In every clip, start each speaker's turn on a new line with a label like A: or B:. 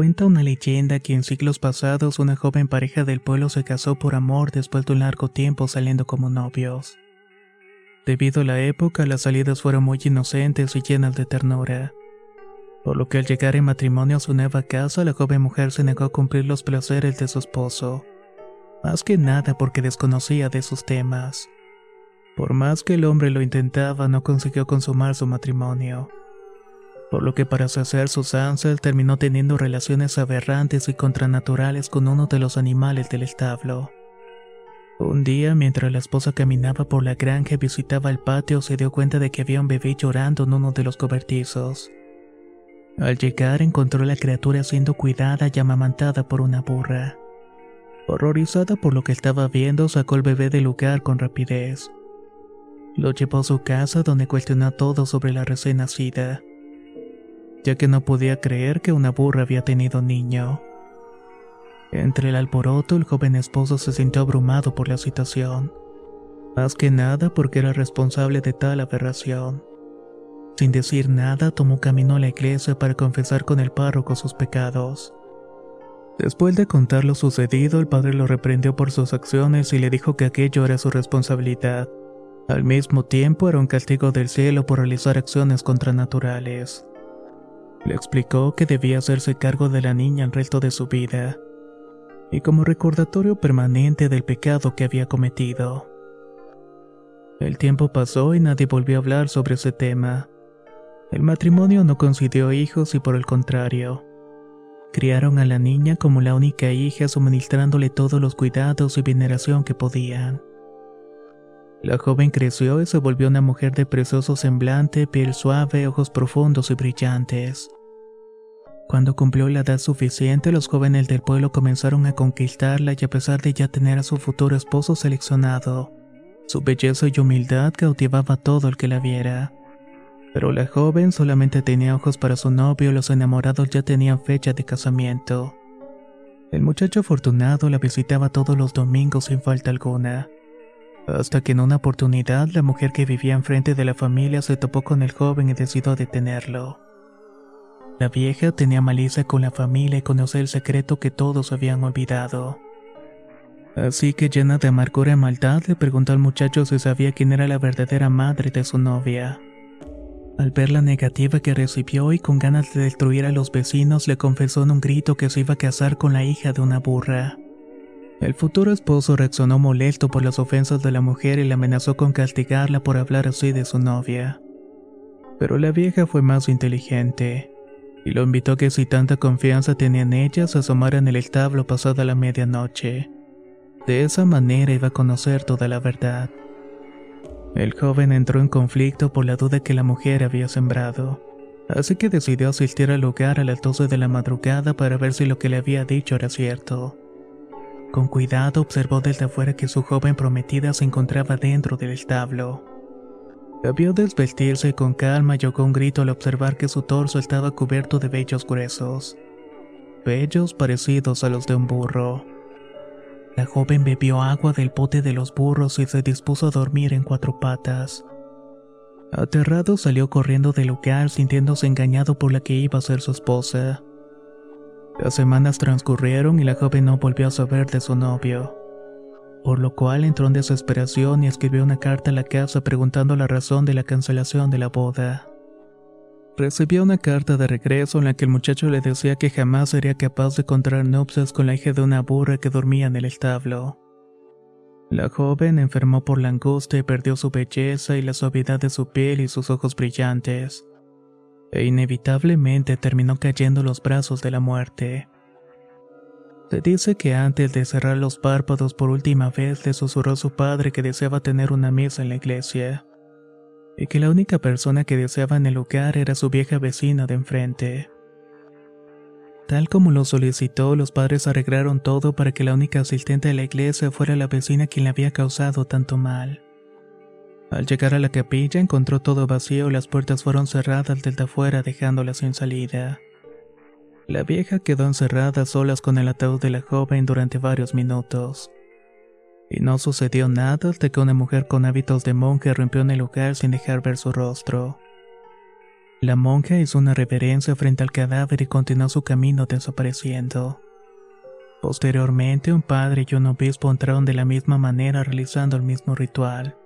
A: Cuenta una leyenda que en siglos pasados una joven pareja del pueblo se casó por amor después de un largo tiempo saliendo como novios. Debido a la época, las salidas fueron muy inocentes y llenas de ternura. Por lo que al llegar en matrimonio a su nueva casa, la joven mujer se negó a cumplir los placeres de su esposo. Más que nada porque desconocía de sus temas. Por más que el hombre lo intentaba, no consiguió consumar su matrimonio por lo que para saciar sus ansias terminó teniendo relaciones aberrantes y contranaturales con uno de los animales del establo. Un día, mientras la esposa caminaba por la granja y visitaba el patio, se dio cuenta de que había un bebé llorando en uno de los cobertizos. Al llegar, encontró a la criatura siendo cuidada y amamantada por una burra. Horrorizada por lo que estaba viendo, sacó el bebé del lugar con rapidez. Lo llevó a su casa donde cuestionó todo sobre la recién nacida ya que no podía creer que una burra había tenido niño. Entre el alboroto, el joven esposo se sintió abrumado por la situación, más que nada porque era responsable de tal aberración. Sin decir nada, tomó camino a la iglesia para confesar con el párroco sus pecados. Después de contar lo sucedido, el padre lo reprendió por sus acciones y le dijo que aquello era su responsabilidad. Al mismo tiempo era un castigo del cielo por realizar acciones contranaturales. Le explicó que debía hacerse cargo de la niña el resto de su vida, y como recordatorio permanente del pecado que había cometido. El tiempo pasó y nadie volvió a hablar sobre ese tema. El matrimonio no concidió hijos y por el contrario, criaron a la niña como la única hija suministrándole todos los cuidados y veneración que podían. La joven creció y se volvió una mujer de precioso semblante, piel suave, ojos profundos y brillantes. Cuando cumplió la edad suficiente, los jóvenes del pueblo comenzaron a conquistarla y a pesar de ya tener a su futuro esposo seleccionado, su belleza y humildad cautivaba a todo el que la viera. Pero la joven solamente tenía ojos para su novio y los enamorados ya tenían fecha de casamiento. El muchacho afortunado la visitaba todos los domingos sin falta alguna hasta que en una oportunidad la mujer que vivía enfrente de la familia se topó con el joven y decidió detenerlo. La vieja tenía malicia con la familia y conoció el secreto que todos habían olvidado. Así que llena de amargura y maldad le preguntó al muchacho si sabía quién era la verdadera madre de su novia. Al ver la negativa que recibió y con ganas de destruir a los vecinos, le confesó en un grito que se iba a casar con la hija de una burra. El futuro esposo reaccionó molesto por las ofensas de la mujer y le amenazó con castigarla por hablar así de su novia. Pero la vieja fue más inteligente y lo invitó a que si tanta confianza tenía en ella se asomara en el establo pasada la medianoche. De esa manera iba a conocer toda la verdad. El joven entró en conflicto por la duda que la mujer había sembrado, así que decidió asistir al lugar a las 12 de la madrugada para ver si lo que le había dicho era cierto. Con cuidado observó desde afuera que su joven prometida se encontraba dentro del establo. La vio desvestirse y con calma y un grito al observar que su torso estaba cubierto de vellos gruesos. Vellos parecidos a los de un burro. La joven bebió agua del pote de los burros y se dispuso a dormir en cuatro patas. Aterrado salió corriendo del lugar sintiéndose engañado por la que iba a ser su esposa. Las semanas transcurrieron y la joven no volvió a saber de su novio, por lo cual entró en desesperación y escribió una carta a la casa preguntando la razón de la cancelación de la boda. Recibió una carta de regreso en la que el muchacho le decía que jamás sería capaz de encontrar nupcias con la hija de una burra que dormía en el establo. La joven enfermó por la angustia y perdió su belleza y la suavidad de su piel y sus ojos brillantes. E inevitablemente terminó cayendo en los brazos de la muerte. Se dice que antes de cerrar los párpados por última vez le susurró su padre que deseaba tener una mesa en la iglesia y que la única persona que deseaba en el lugar era su vieja vecina de enfrente. Tal como lo solicitó, los padres arreglaron todo para que la única asistente de la iglesia fuera la vecina quien le había causado tanto mal. Al llegar a la capilla encontró todo vacío y las puertas fueron cerradas desde afuera dejándola sin salida. La vieja quedó encerrada solas con el ataúd de la joven durante varios minutos. Y no sucedió nada hasta que una mujer con hábitos de monje rompió en el lugar sin dejar ver su rostro. La monja hizo una reverencia frente al cadáver y continuó su camino desapareciendo. Posteriormente, un padre y un obispo entraron de la misma manera realizando el mismo ritual.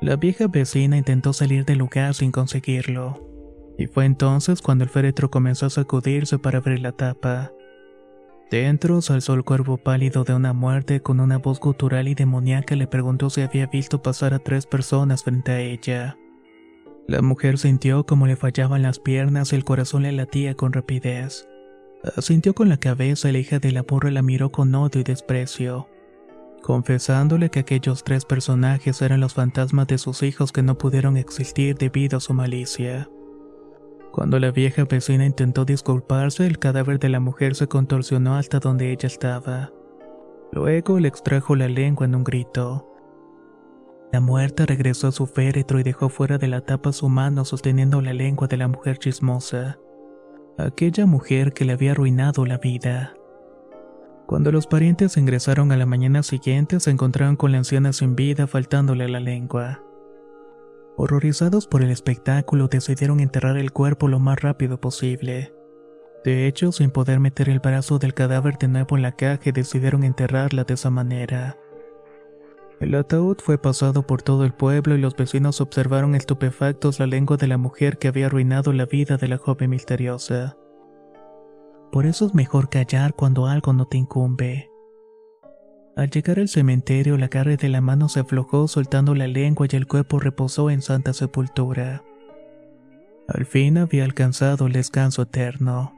A: La vieja vecina intentó salir del lugar sin conseguirlo, y fue entonces cuando el féretro comenzó a sacudirse para abrir la tapa. Dentro se alzó el cuervo pálido de una muerte con una voz gutural y demoníaca le preguntó si había visto pasar a tres personas frente a ella. La mujer sintió como le fallaban las piernas y el corazón le latía con rapidez. Sintió con la cabeza y la hija de la burra la miró con odio y desprecio, confesándole que aquellos tres personajes eran los fantasmas de sus hijos que no pudieron existir debido a su malicia. Cuando la vieja vecina intentó disculparse, el cadáver de la mujer se contorsionó hasta donde ella estaba. Luego le extrajo la lengua en un grito. La muerta regresó a su féretro y dejó fuera de la tapa su mano sosteniendo la lengua de la mujer chismosa. Aquella mujer que le había arruinado la vida. Cuando los parientes ingresaron a la mañana siguiente, se encontraron con la anciana sin vida faltándole la lengua. Horrorizados por el espectáculo, decidieron enterrar el cuerpo lo más rápido posible. De hecho, sin poder meter el brazo del cadáver de nuevo en la caja, decidieron enterrarla de esa manera. El ataúd fue pasado por todo el pueblo y los vecinos observaron estupefactos la lengua de la mujer que había arruinado la vida de la joven misteriosa. Por eso es mejor callar cuando algo no te incumbe. Al llegar al cementerio, la carne de la mano se aflojó soltando la lengua y el cuerpo reposó en santa sepultura. Al fin había alcanzado el descanso eterno.